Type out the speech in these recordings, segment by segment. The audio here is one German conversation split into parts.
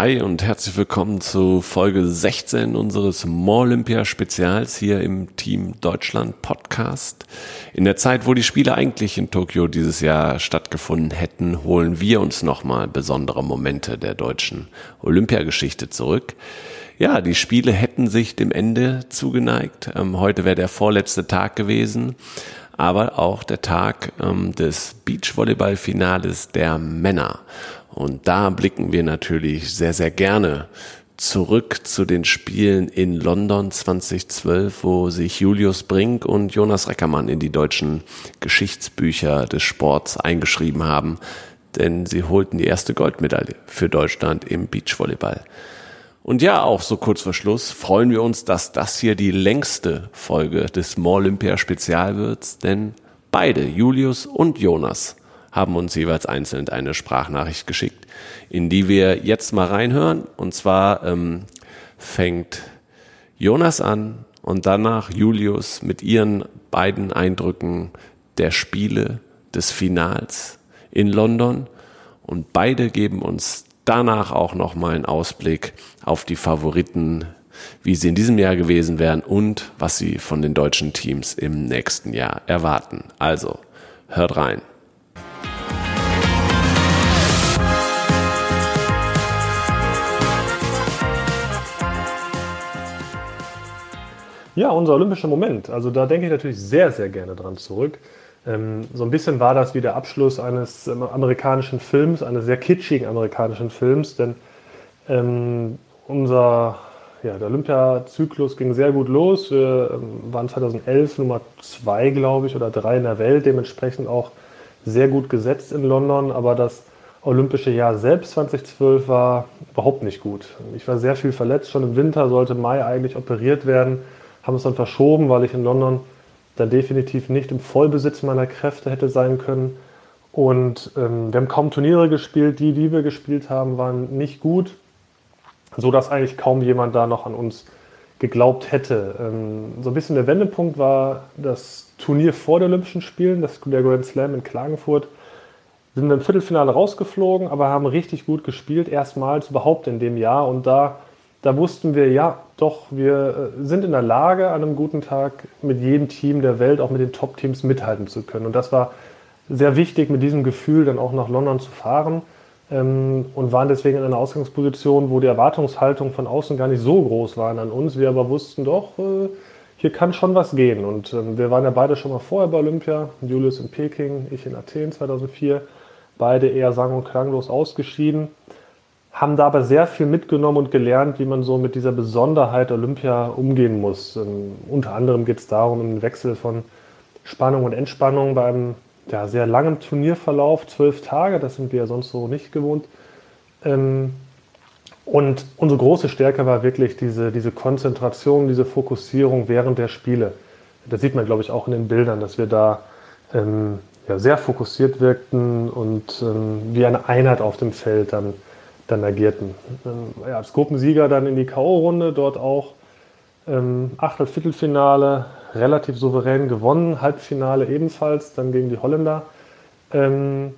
Hi und herzlich willkommen zu Folge 16 unseres More Olympia Spezials hier im Team Deutschland Podcast. In der Zeit, wo die Spiele eigentlich in Tokio dieses Jahr stattgefunden hätten, holen wir uns nochmal besondere Momente der deutschen Olympiageschichte zurück. Ja, die Spiele hätten sich dem Ende zugeneigt. Ähm, heute wäre der vorletzte Tag gewesen aber auch der Tag ähm, des Beachvolleyball-Finales der Männer. Und da blicken wir natürlich sehr, sehr gerne zurück zu den Spielen in London 2012, wo sich Julius Brink und Jonas Reckermann in die deutschen Geschichtsbücher des Sports eingeschrieben haben, denn sie holten die erste Goldmedaille für Deutschland im Beachvolleyball. Und ja, auch so kurz vor Schluss freuen wir uns, dass das hier die längste Folge des More Olympia Spezial wird, denn beide, Julius und Jonas, haben uns jeweils einzeln eine Sprachnachricht geschickt, in die wir jetzt mal reinhören. Und zwar ähm, fängt Jonas an und danach Julius mit ihren beiden Eindrücken der Spiele des Finals in London. Und beide geben uns danach auch nochmal einen Ausblick auf die Favoriten, wie sie in diesem Jahr gewesen wären und was sie von den deutschen Teams im nächsten Jahr erwarten. Also, hört rein. Ja, unser olympischer Moment. Also da denke ich natürlich sehr, sehr gerne dran zurück. Ähm, so ein bisschen war das wie der Abschluss eines ähm, amerikanischen Films, eines sehr kitschigen amerikanischen Films, denn ähm, unser ja, der Olympiazyklus ging sehr gut los. Wir ähm, waren 2011 Nummer zwei, glaube ich, oder drei in der Welt, dementsprechend auch sehr gut gesetzt in London, aber das olympische Jahr selbst 2012 war überhaupt nicht gut. Ich war sehr viel verletzt, schon im Winter sollte Mai eigentlich operiert werden haben es dann verschoben, weil ich in London dann definitiv nicht im Vollbesitz meiner Kräfte hätte sein können. Und ähm, wir haben kaum Turniere gespielt. Die, die wir gespielt haben, waren nicht gut, so dass eigentlich kaum jemand da noch an uns geglaubt hätte. Ähm, so ein bisschen der Wendepunkt war das Turnier vor den Olympischen Spielen, das, der Grand Slam in Klagenfurt. Sind im Viertelfinale rausgeflogen, aber haben richtig gut gespielt, erstmals überhaupt in dem Jahr. Und da da wussten wir, ja, doch, wir äh, sind in der Lage, an einem guten Tag mit jedem Team der Welt, auch mit den Top-Teams mithalten zu können. Und das war sehr wichtig, mit diesem Gefühl dann auch nach London zu fahren ähm, und waren deswegen in einer Ausgangsposition, wo die Erwartungshaltung von außen gar nicht so groß waren an uns. Wir aber wussten doch, äh, hier kann schon was gehen. Und ähm, wir waren ja beide schon mal vorher bei Olympia, Julius in Peking, ich in Athen 2004, beide eher sang- und klanglos ausgeschieden haben da aber sehr viel mitgenommen und gelernt, wie man so mit dieser Besonderheit Olympia umgehen muss. Ähm, unter anderem geht es darum, einen Wechsel von Spannung und Entspannung bei einem ja, sehr langen Turnierverlauf, zwölf Tage, das sind wir ja sonst so nicht gewohnt. Ähm, und unsere große Stärke war wirklich diese, diese Konzentration, diese Fokussierung während der Spiele. Das sieht man, glaube ich, auch in den Bildern, dass wir da ähm, ja, sehr fokussiert wirkten und ähm, wie eine Einheit auf dem Feld dann dann agierten. Ähm, ja, als Gruppensieger dann in die K.O.-Runde, dort auch ähm, Achtel, relativ souverän gewonnen, Halbfinale ebenfalls, dann gegen die Holländer. Ähm,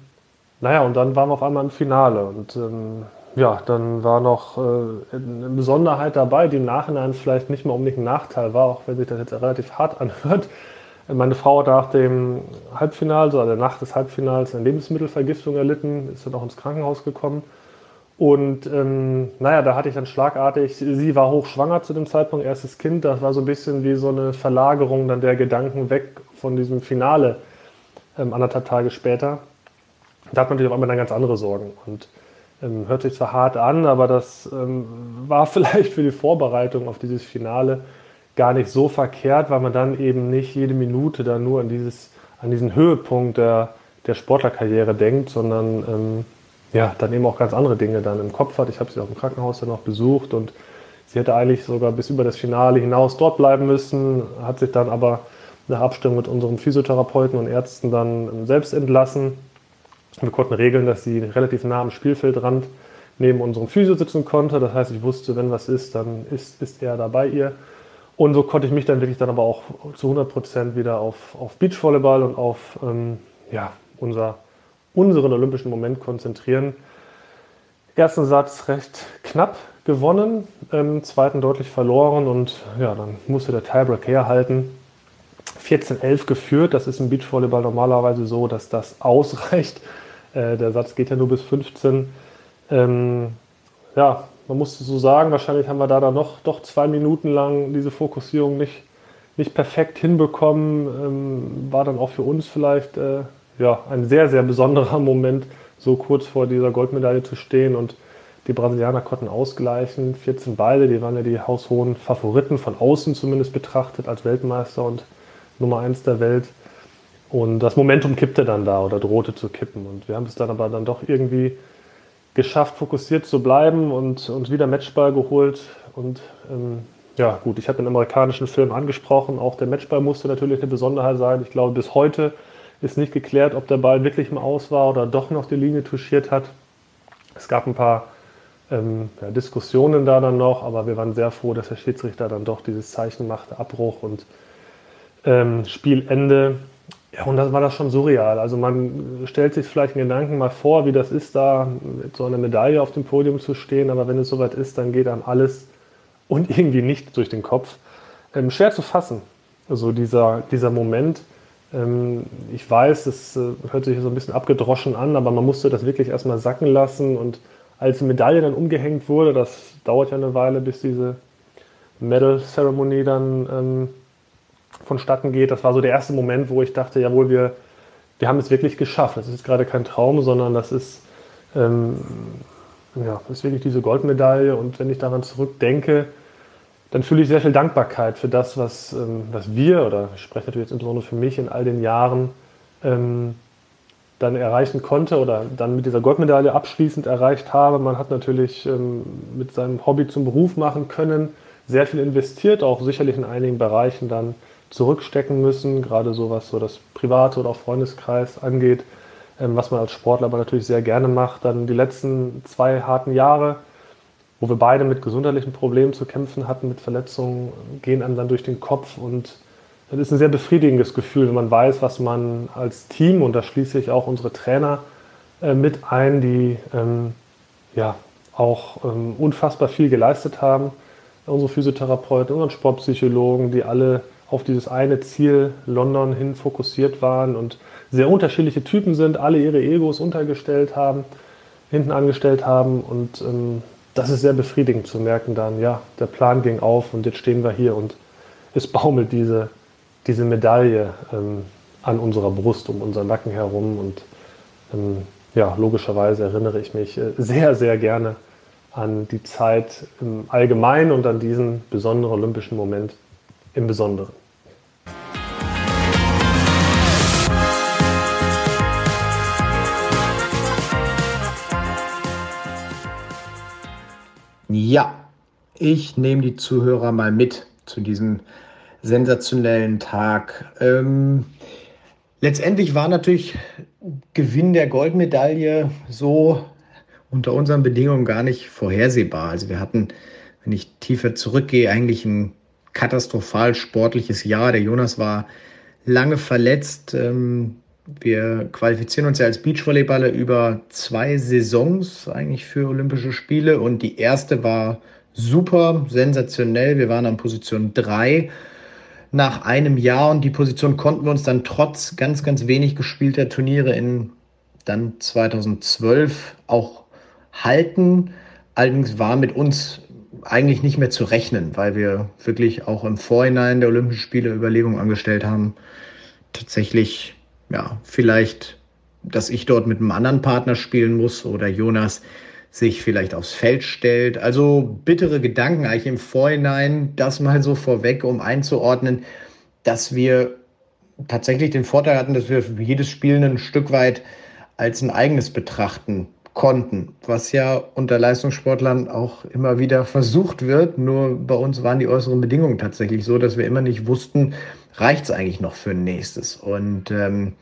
naja, und dann waren wir auf einmal im Finale und ähm, ja, dann war noch äh, eine Besonderheit dabei, die im Nachhinein vielleicht nicht mal unbedingt ein Nachteil war, auch wenn sich das jetzt relativ hart anhört. Meine Frau hat nach dem Halbfinale, also der Nacht des Halbfinals, eine Lebensmittelvergiftung erlitten, ist dann auch ins Krankenhaus gekommen. Und ähm, naja, da hatte ich dann schlagartig, sie war hochschwanger zu dem Zeitpunkt, erstes Kind, das war so ein bisschen wie so eine Verlagerung dann der Gedanken weg von diesem Finale ähm, anderthalb Tage später. Da hat man natürlich auf einmal dann ganz andere Sorgen. Und ähm, hört sich zwar hart an, aber das ähm, war vielleicht für die Vorbereitung auf dieses Finale gar nicht so verkehrt, weil man dann eben nicht jede Minute dann nur an, dieses, an diesen Höhepunkt der, der Sportlerkarriere denkt, sondern ähm, ja, dann eben auch ganz andere Dinge dann im Kopf hat. Ich habe sie auch im Krankenhaus dann noch besucht und sie hätte eigentlich sogar bis über das Finale hinaus dort bleiben müssen, hat sich dann aber nach Abstimmung mit unseren Physiotherapeuten und Ärzten dann selbst entlassen. Wir konnten regeln, dass sie relativ nah am Spielfeldrand neben unserem Physio sitzen konnte. Das heißt, ich wusste, wenn was ist, dann ist, ist er da bei ihr. Und so konnte ich mich dann wirklich dann aber auch zu 100 Prozent wieder auf, auf Beachvolleyball und auf ähm, ja, unser unseren olympischen Moment konzentrieren. Ersten Satz recht knapp gewonnen, im zweiten deutlich verloren und ja, dann musste der Tiebreak herhalten. 14-11 geführt, das ist im Beachvolleyball normalerweise so, dass das ausreicht. Äh, der Satz geht ja nur bis 15. Ähm, ja, man muss so sagen, wahrscheinlich haben wir da dann noch doch zwei Minuten lang diese Fokussierung nicht, nicht perfekt hinbekommen. Ähm, war dann auch für uns vielleicht äh, ja, ein sehr, sehr besonderer Moment, so kurz vor dieser Goldmedaille zu stehen und die Brasilianer konnten ausgleichen. 14 beide, die waren ja die haushohen Favoriten, von außen zumindest betrachtet, als Weltmeister und Nummer 1 der Welt. Und das Momentum kippte dann da oder drohte zu kippen. Und wir haben es dann aber dann doch irgendwie geschafft, fokussiert zu bleiben und, und wieder Matchball geholt. Und ähm, ja, gut, ich habe den amerikanischen Film angesprochen. Auch der Matchball musste natürlich eine Besonderheit sein. Ich glaube, bis heute ist nicht geklärt, ob der Ball wirklich im Aus war oder doch noch die Linie touchiert hat. Es gab ein paar ähm, ja, Diskussionen da dann noch, aber wir waren sehr froh, dass der Schiedsrichter dann doch dieses Zeichen machte, Abbruch und ähm, Spielende. Ja, und das war das schon surreal. Also man stellt sich vielleicht einen Gedanken mal vor, wie das ist, da mit so einer Medaille auf dem Podium zu stehen, aber wenn es soweit ist, dann geht einem alles und irgendwie nicht durch den Kopf. Ähm, schwer zu fassen, also dieser, dieser Moment. Ähm, ich weiß, es äh, hört sich so ein bisschen abgedroschen an, aber man musste das wirklich erstmal sacken lassen und als die Medaille dann umgehängt wurde, das dauert ja eine Weile, bis diese Medal Ceremony dann ähm, vonstatten geht. Das war so der erste Moment, wo ich dachte, jawohl, wir, wir haben es wirklich geschafft. Das ist gerade kein Traum, sondern das ist, ähm, ja, das ist wirklich diese Goldmedaille. Und wenn ich daran zurückdenke, dann fühle ich sehr viel Dankbarkeit für das, was, ähm, was wir, oder ich spreche natürlich jetzt insbesondere für mich in all den Jahren, ähm, dann erreichen konnte oder dann mit dieser Goldmedaille abschließend erreicht habe. Man hat natürlich ähm, mit seinem Hobby zum Beruf machen können, sehr viel investiert, auch sicherlich in einigen Bereichen dann zurückstecken müssen, gerade so was so das Private oder auch Freundeskreis angeht, ähm, was man als Sportler aber natürlich sehr gerne macht. Dann die letzten zwei harten Jahre, wo wir beide mit gesundheitlichen Problemen zu kämpfen hatten, mit Verletzungen, gehen einem dann durch den Kopf und das ist ein sehr befriedigendes Gefühl, wenn man weiß, was man als Team, und da schließe ich auch unsere Trainer äh, mit ein, die ähm, ja auch ähm, unfassbar viel geleistet haben. Unsere Physiotherapeuten, unsere Sportpsychologen, die alle auf dieses eine Ziel London hin fokussiert waren und sehr unterschiedliche Typen sind, alle ihre Egos untergestellt haben, hinten angestellt haben und ähm, das ist sehr befriedigend zu merken dann, ja, der Plan ging auf und jetzt stehen wir hier und es baumelt diese diese Medaille ähm, an unserer Brust, um unseren Nacken herum. Und ähm, ja, logischerweise erinnere ich mich äh, sehr, sehr gerne an die Zeit im Allgemeinen und an diesen besonderen olympischen Moment im Besonderen. Ja, ich nehme die Zuhörer mal mit zu diesem sensationellen Tag. Ähm, letztendlich war natürlich Gewinn der Goldmedaille so unter unseren Bedingungen gar nicht vorhersehbar. Also wir hatten, wenn ich tiefer zurückgehe, eigentlich ein katastrophal sportliches Jahr. Der Jonas war lange verletzt. Ähm, wir qualifizieren uns ja als Beachvolleyballer über zwei Saisons eigentlich für Olympische Spiele und die erste war super, sensationell. Wir waren an Position 3 nach einem Jahr und die Position konnten wir uns dann trotz ganz, ganz wenig gespielter Turniere in dann 2012 auch halten. Allerdings war mit uns eigentlich nicht mehr zu rechnen, weil wir wirklich auch im Vorhinein der Olympischen Spiele Überlegungen angestellt haben. Tatsächlich, ja, vielleicht, dass ich dort mit einem anderen Partner spielen muss oder Jonas sich vielleicht aufs Feld stellt. Also bittere Gedanken eigentlich im Vorhinein, das mal so vorweg, um einzuordnen, dass wir tatsächlich den Vorteil hatten, dass wir jedes Spiel ein Stück weit als ein eigenes betrachten konnten, was ja unter Leistungssportlern auch immer wieder versucht wird. Nur bei uns waren die äußeren Bedingungen tatsächlich so, dass wir immer nicht wussten, reicht es eigentlich noch für ein nächstes. Und ähm,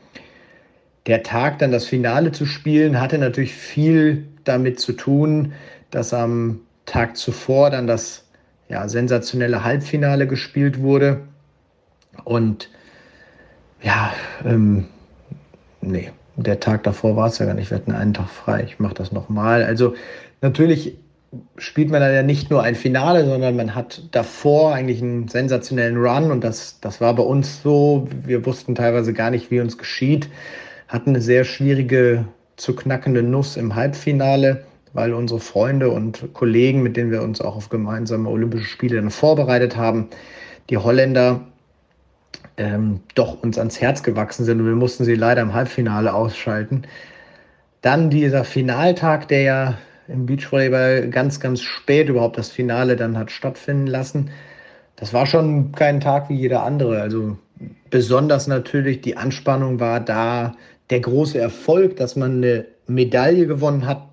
der Tag, dann das Finale zu spielen, hatte natürlich viel damit zu tun, dass am Tag zuvor dann das ja, sensationelle Halbfinale gespielt wurde. Und ja, ähm, nee, der Tag davor war es ja gar nicht, wir hatten einen Tag frei. Ich mache das nochmal. Also natürlich spielt man dann ja nicht nur ein Finale, sondern man hat davor eigentlich einen sensationellen Run und das, das war bei uns so. Wir wussten teilweise gar nicht, wie uns geschieht, hatten eine sehr schwierige zu knackende Nuss im Halbfinale, weil unsere Freunde und Kollegen, mit denen wir uns auch auf gemeinsame Olympische Spiele dann vorbereitet haben, die Holländer ähm, doch uns ans Herz gewachsen sind und wir mussten sie leider im Halbfinale ausschalten. Dann dieser Finaltag, der ja im Beachvolleyball ganz, ganz spät überhaupt das Finale dann hat stattfinden lassen. Das war schon kein Tag wie jeder andere. Also besonders natürlich die Anspannung war da. Der große Erfolg, dass man eine Medaille gewonnen hat,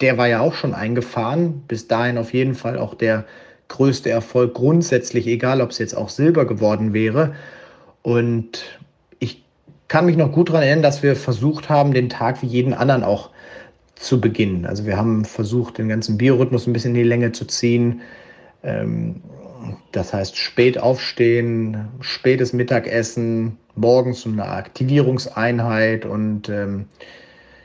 der war ja auch schon eingefahren. Bis dahin auf jeden Fall auch der größte Erfolg grundsätzlich, egal ob es jetzt auch Silber geworden wäre. Und ich kann mich noch gut daran erinnern, dass wir versucht haben, den Tag wie jeden anderen auch zu beginnen. Also wir haben versucht, den ganzen Biorhythmus ein bisschen in die Länge zu ziehen. Ähm, das heißt, spät aufstehen, spätes Mittagessen, morgens eine Aktivierungseinheit. Und ähm,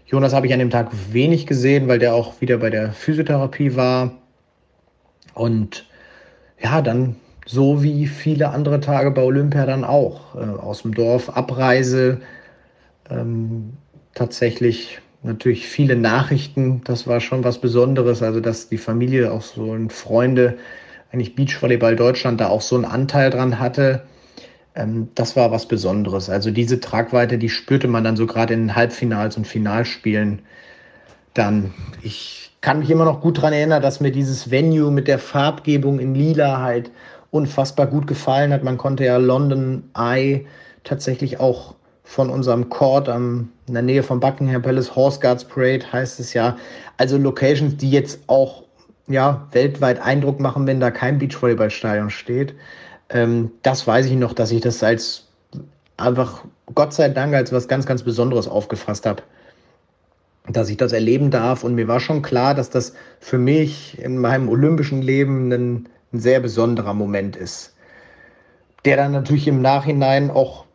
Jonas habe ich an dem Tag wenig gesehen, weil der auch wieder bei der Physiotherapie war. Und ja, dann so wie viele andere Tage bei Olympia dann auch. Äh, aus dem Dorf, Abreise, ähm, tatsächlich natürlich viele Nachrichten. Das war schon was Besonderes. Also, dass die Familie, auch so und Freunde, eigentlich Beachvolleyball Deutschland da auch so einen Anteil dran hatte. Ähm, das war was Besonderes. Also diese Tragweite, die spürte man dann so gerade in Halbfinals und Finalspielen. Dann, ich kann mich immer noch gut daran erinnern, dass mir dieses Venue mit der Farbgebung in Lila halt unfassbar gut gefallen hat. Man konnte ja London Eye tatsächlich auch von unserem Court am, in der Nähe von Buckingham Palace, Horse Guards Parade heißt es ja. Also Locations, die jetzt auch ja, weltweit Eindruck machen, wenn da kein Beachvolleyballstadion steht. Ähm, das weiß ich noch, dass ich das als einfach Gott sei Dank als was ganz, ganz Besonderes aufgefasst habe. Dass ich das erleben darf. Und mir war schon klar, dass das für mich in meinem olympischen Leben ein, ein sehr besonderer Moment ist. Der dann natürlich im Nachhinein auch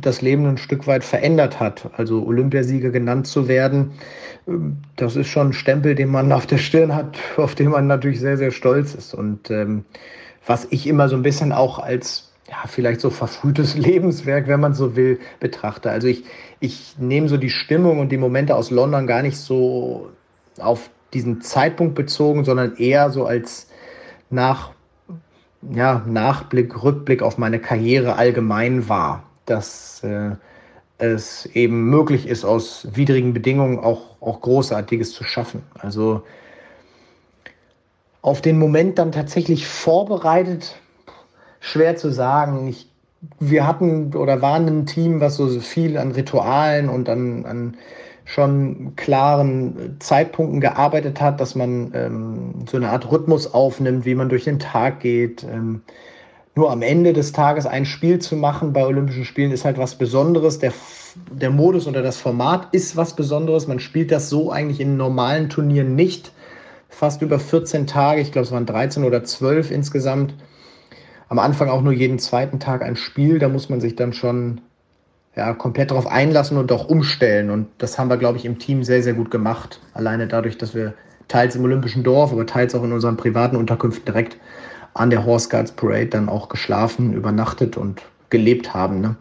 das Leben ein Stück weit verändert hat. Also Olympiasieger genannt zu werden, ähm, das ist schon ein Stempel, den man auf der Stirn hat, auf den man natürlich sehr, sehr stolz ist. Und ähm, was ich immer so ein bisschen auch als ja, vielleicht so verfrühtes Lebenswerk, wenn man so will, betrachte. Also ich, ich nehme so die Stimmung und die Momente aus London gar nicht so auf diesen Zeitpunkt bezogen, sondern eher so als nach, ja, Nachblick, Rückblick auf meine Karriere allgemein wahr dass äh, es eben möglich ist, aus widrigen Bedingungen auch, auch Großartiges zu schaffen. Also auf den Moment dann tatsächlich vorbereitet, schwer zu sagen. Ich, wir hatten oder waren ein Team, was so viel an Ritualen und an, an schon klaren Zeitpunkten gearbeitet hat, dass man ähm, so eine Art Rhythmus aufnimmt, wie man durch den Tag geht. Ähm, nur am Ende des Tages ein Spiel zu machen bei Olympischen Spielen ist halt was Besonderes. Der, der Modus oder das Format ist was Besonderes. Man spielt das so eigentlich in normalen Turnieren nicht. Fast über 14 Tage, ich glaube es waren 13 oder 12 insgesamt. Am Anfang auch nur jeden zweiten Tag ein Spiel. Da muss man sich dann schon ja, komplett darauf einlassen und auch umstellen. Und das haben wir, glaube ich, im Team sehr, sehr gut gemacht. Alleine dadurch, dass wir teils im Olympischen Dorf, aber teils auch in unseren privaten Unterkünften direkt an der Horse Guards Parade dann auch geschlafen, übernachtet und gelebt haben. Ne?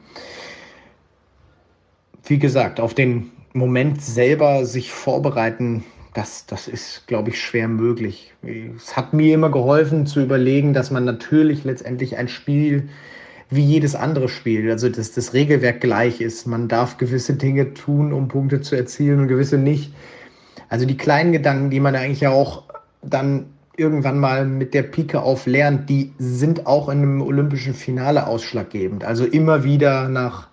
Wie gesagt, auf den Moment selber sich vorbereiten, das, das ist, glaube ich, schwer möglich. Es hat mir immer geholfen zu überlegen, dass man natürlich letztendlich ein Spiel wie jedes andere Spiel, also dass das Regelwerk gleich ist. Man darf gewisse Dinge tun, um Punkte zu erzielen und gewisse nicht. Also die kleinen Gedanken, die man eigentlich auch dann irgendwann mal mit der Pike auf lernt, die sind auch in einem olympischen Finale ausschlaggebend. Also immer wieder nach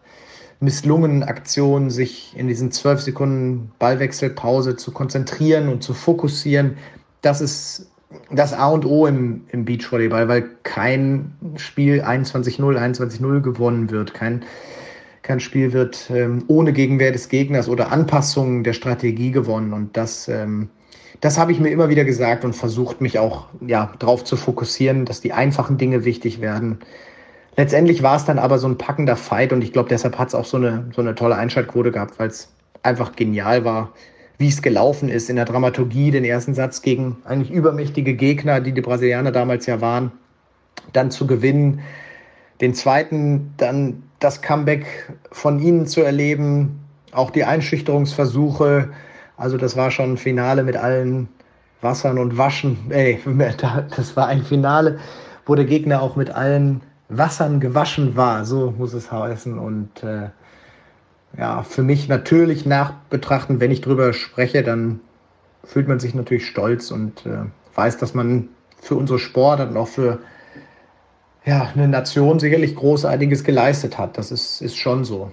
misslungenen Aktionen sich in diesen zwölf Sekunden Ballwechselpause zu konzentrieren und zu fokussieren, das ist das A und O im, im Beachvolleyball, weil kein Spiel 21-0, 21-0 gewonnen wird. Kein, kein Spiel wird ähm, ohne Gegenwehr des Gegners oder Anpassungen der Strategie gewonnen. Und das ähm, das habe ich mir immer wieder gesagt und versucht, mich auch ja, darauf zu fokussieren, dass die einfachen Dinge wichtig werden. Letztendlich war es dann aber so ein packender Fight und ich glaube, deshalb hat es auch so eine, so eine tolle Einschaltquote gehabt, weil es einfach genial war, wie es gelaufen ist in der Dramaturgie, den ersten Satz gegen eigentlich übermächtige Gegner, die die Brasilianer damals ja waren, dann zu gewinnen, den zweiten dann das Comeback von ihnen zu erleben, auch die Einschüchterungsversuche. Also das war schon ein Finale mit allen Wassern und Waschen. Ey, das war ein Finale, wo der Gegner auch mit allen Wassern gewaschen war. So muss es heißen. Und äh, ja, für mich natürlich nachbetrachten, wenn ich drüber spreche, dann fühlt man sich natürlich stolz und äh, weiß, dass man für unsere Sport und auch für ja, eine Nation sicherlich Großartiges geleistet hat. Das ist, ist schon so.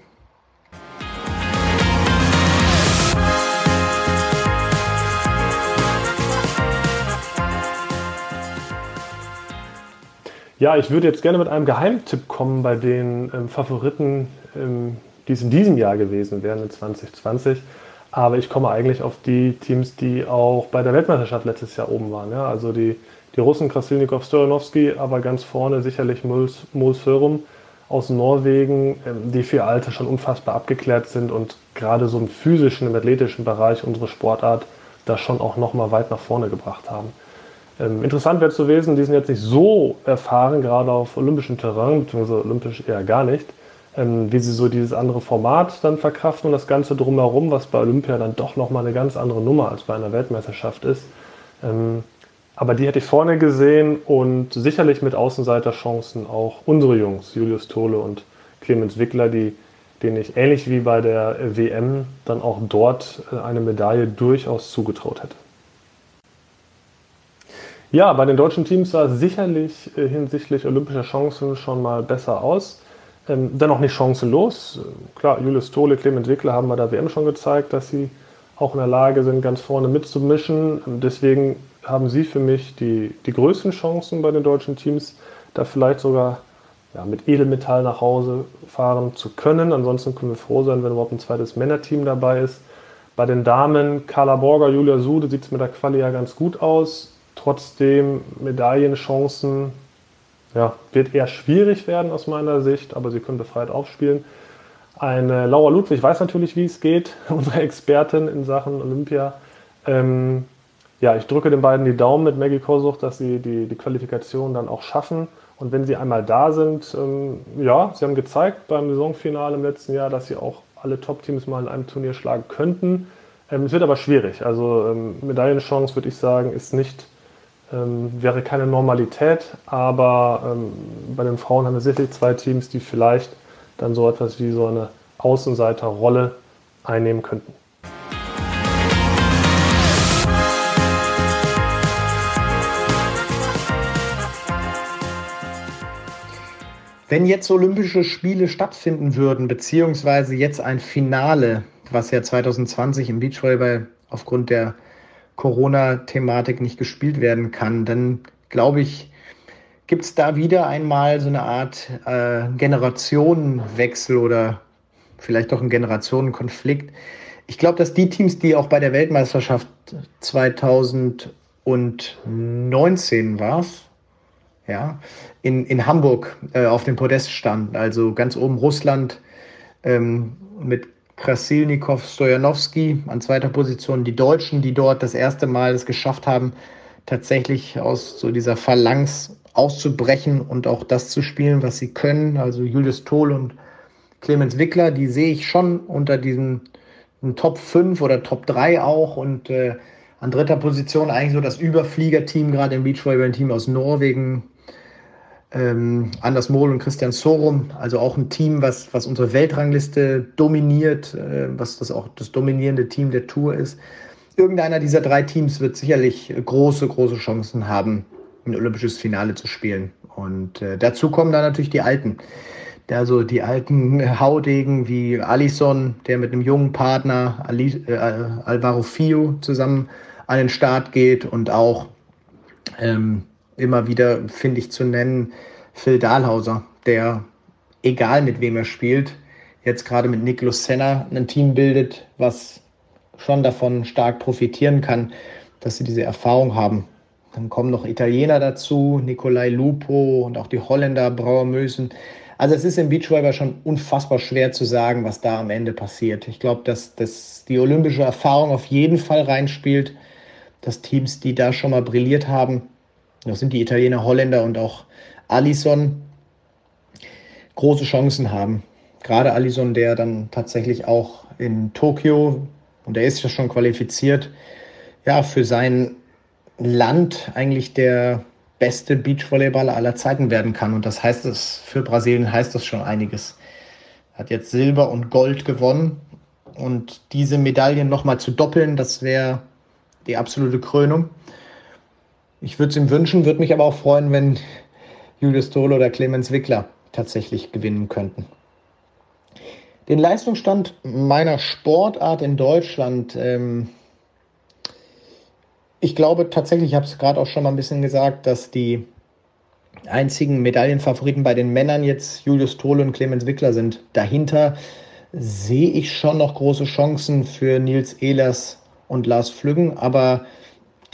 Ja, ich würde jetzt gerne mit einem Geheimtipp kommen bei den ähm, Favoriten, ähm, die es in diesem Jahr gewesen wären, in 2020. Aber ich komme eigentlich auf die Teams, die auch bei der Weltmeisterschaft letztes Jahr oben waren. Ja? Also die, die Russen, Krasilnikov, Stojanowski, aber ganz vorne sicherlich Mols Förum aus Norwegen, ähm, die für Alter schon unfassbar abgeklärt sind und gerade so im physischen, im athletischen Bereich unsere Sportart da schon auch nochmal weit nach vorne gebracht haben. Ähm, interessant wäre zu gewesen, die sind jetzt nicht so erfahren, gerade auf olympischem Terrain, beziehungsweise olympisch eher gar nicht, ähm, wie sie so dieses andere Format dann verkraften und das Ganze drumherum, was bei Olympia dann doch nochmal eine ganz andere Nummer als bei einer Weltmeisterschaft ist. Ähm, aber die hätte ich vorne gesehen und sicherlich mit Außenseiterchancen auch unsere Jungs, Julius Tole und Clemens Wickler, die, denen ich ähnlich wie bei der WM dann auch dort äh, eine Medaille durchaus zugetraut hätte. Ja, bei den deutschen Teams sah es sicherlich äh, hinsichtlich olympischer Chancen schon mal besser aus. Ähm, dennoch nicht chancenlos. Klar, Julius Tole, Clement Wickler haben bei der WM schon gezeigt, dass sie auch in der Lage sind, ganz vorne mitzumischen. Deswegen haben sie für mich die, die größten Chancen bei den deutschen Teams, da vielleicht sogar ja, mit Edelmetall nach Hause fahren zu können. Ansonsten können wir froh sein, wenn überhaupt ein zweites Männerteam dabei ist. Bei den Damen, Carla Borger, Julia Sude, sieht es mit der Quali ja ganz gut aus. Trotzdem Medaillenchancen ja, wird eher schwierig werden aus meiner Sicht, aber sie können befreit aufspielen. Eine Laura Ludwig weiß natürlich, wie es geht, unsere Expertin in Sachen Olympia. Ähm, ja, ich drücke den beiden die Daumen mit Maggie Kosuch, dass sie die, die Qualifikation dann auch schaffen. Und wenn sie einmal da sind, ähm, ja, sie haben gezeigt beim Saisonfinale im letzten Jahr, dass sie auch alle Top-Teams mal in einem Turnier schlagen könnten. Ähm, es wird aber schwierig. Also ähm, Medaillenchance, würde ich sagen, ist nicht ähm, wäre keine Normalität, aber ähm, bei den Frauen haben wir sicherlich zwei Teams, die vielleicht dann so etwas wie so eine Außenseiterrolle einnehmen könnten. Wenn jetzt Olympische Spiele stattfinden würden, beziehungsweise jetzt ein Finale, was ja 2020 im Beachvolleyball aufgrund der Corona-Thematik nicht gespielt werden kann, dann glaube ich, gibt es da wieder einmal so eine Art äh, Generationenwechsel oder vielleicht auch einen Generationenkonflikt. Ich glaube, dass die Teams, die auch bei der Weltmeisterschaft 2019 war, ja, in, in Hamburg äh, auf dem Podest standen, also ganz oben Russland ähm, mit Krasilnikov, Stojanowski an zweiter Position. Die Deutschen, die dort das erste Mal es geschafft haben, tatsächlich aus so dieser Phalanx auszubrechen und auch das zu spielen, was sie können. Also Julius Tohl und Clemens Wickler, die sehe ich schon unter diesen Top 5 oder Top 3 auch und äh, an dritter Position eigentlich so das Überfliegerteam, gerade im Beachvolleyball-Team aus Norwegen, ähm, Anders Mohl und Christian Sorum, also auch ein Team, was, was unsere Weltrangliste dominiert, äh, was das auch das dominierende Team der Tour ist. Irgendeiner dieser drei Teams wird sicherlich große, große Chancen haben, ein olympisches Finale zu spielen. Und äh, dazu kommen dann natürlich die Alten. Also die alten Haudegen wie Alison, der mit einem jungen Partner Ali, äh, Alvaro Fio zusammen an den Start geht und auch ähm, immer wieder, finde ich, zu nennen, Phil Dahlhauser, der, egal mit wem er spielt, jetzt gerade mit Niklas Senna ein Team bildet, was schon davon stark profitieren kann, dass sie diese Erfahrung haben. Dann kommen noch Italiener dazu, Nicolai Lupo und auch die Holländer Brauer Mösen. Also es ist im Beachvolleyball schon unfassbar schwer zu sagen, was da am Ende passiert. Ich glaube, dass, dass die olympische Erfahrung auf jeden Fall reinspielt, dass Teams, die da schon mal brilliert haben, das sind die Italiener, Holländer und auch Alisson, große Chancen haben. Gerade Alisson, der dann tatsächlich auch in Tokio, und der ist ja schon qualifiziert, ja, für sein Land eigentlich der beste Beachvolleyballer aller Zeiten werden kann. Und das heißt es, für Brasilien heißt das schon einiges. Hat jetzt Silber und Gold gewonnen. Und diese Medaillen nochmal zu doppeln, das wäre die absolute Krönung. Ich würde es ihm wünschen, würde mich aber auch freuen, wenn Julius Tole oder Clemens Wickler tatsächlich gewinnen könnten. Den Leistungsstand meiner Sportart in Deutschland, ähm, ich glaube tatsächlich, ich habe es gerade auch schon mal ein bisschen gesagt, dass die einzigen Medaillenfavoriten bei den Männern jetzt Julius Tole und Clemens Wickler sind. Dahinter sehe ich schon noch große Chancen für Nils Ehlers und Lars Flüggen, aber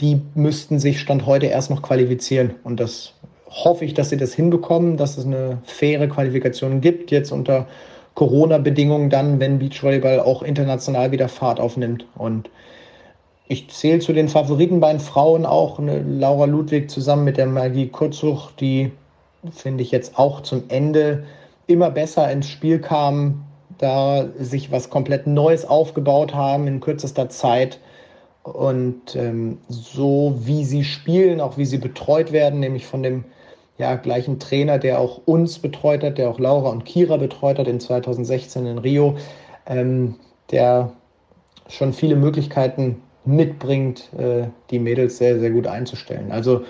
die müssten sich Stand heute erst noch qualifizieren. Und das hoffe ich, dass sie das hinbekommen, dass es eine faire Qualifikation gibt, jetzt unter Corona-Bedingungen dann, wenn Beachvolleyball auch international wieder Fahrt aufnimmt. Und ich zähle zu den Favoriten bei den Frauen auch eine Laura Ludwig zusammen mit der Magie Kurzsuch, die finde ich jetzt auch zum Ende immer besser ins Spiel kamen, da sich was komplett Neues aufgebaut haben in kürzester Zeit. Und ähm, so wie sie spielen, auch wie sie betreut werden, nämlich von dem ja, gleichen Trainer, der auch uns betreut hat, der auch Laura und Kira betreut hat in 2016 in Rio, ähm, der schon viele Möglichkeiten mitbringt, äh, die Mädels sehr, sehr gut einzustellen. Also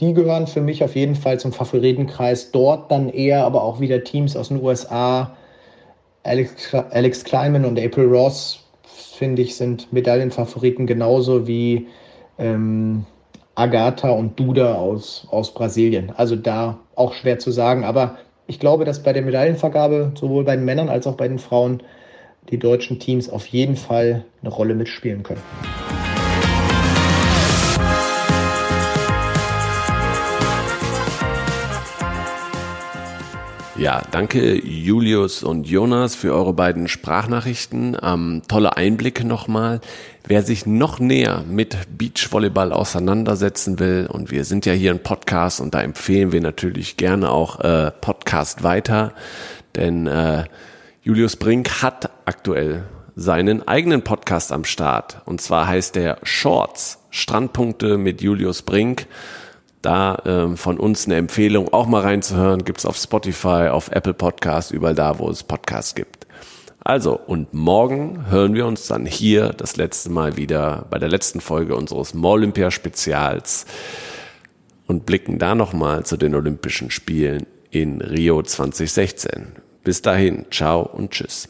die gehören für mich auf jeden Fall zum Favoritenkreis. Dort dann eher aber auch wieder Teams aus den USA. Alex, Alex Kleiman und April Ross, finde ich, sind Medaillenfavoriten genauso wie ähm, Agatha und Duda aus, aus Brasilien. Also da auch schwer zu sagen. Aber ich glaube, dass bei der Medaillenvergabe sowohl bei den Männern als auch bei den Frauen die deutschen Teams auf jeden Fall eine Rolle mitspielen können. Ja, danke Julius und Jonas für eure beiden Sprachnachrichten. Ähm, tolle Einblicke nochmal. Wer sich noch näher mit Beachvolleyball auseinandersetzen will, und wir sind ja hier ein Podcast und da empfehlen wir natürlich gerne auch äh, Podcast weiter, denn äh, Julius Brink hat aktuell seinen eigenen Podcast am Start. Und zwar heißt der Shorts, Strandpunkte mit Julius Brink. Da ähm, von uns eine Empfehlung, auch mal reinzuhören, gibt's auf Spotify, auf Apple Podcasts, überall da, wo es Podcasts gibt. Also, und morgen hören wir uns dann hier das letzte Mal wieder bei der letzten Folge unseres Olympia-Spezials und blicken da nochmal zu den Olympischen Spielen in Rio 2016. Bis dahin, ciao und tschüss.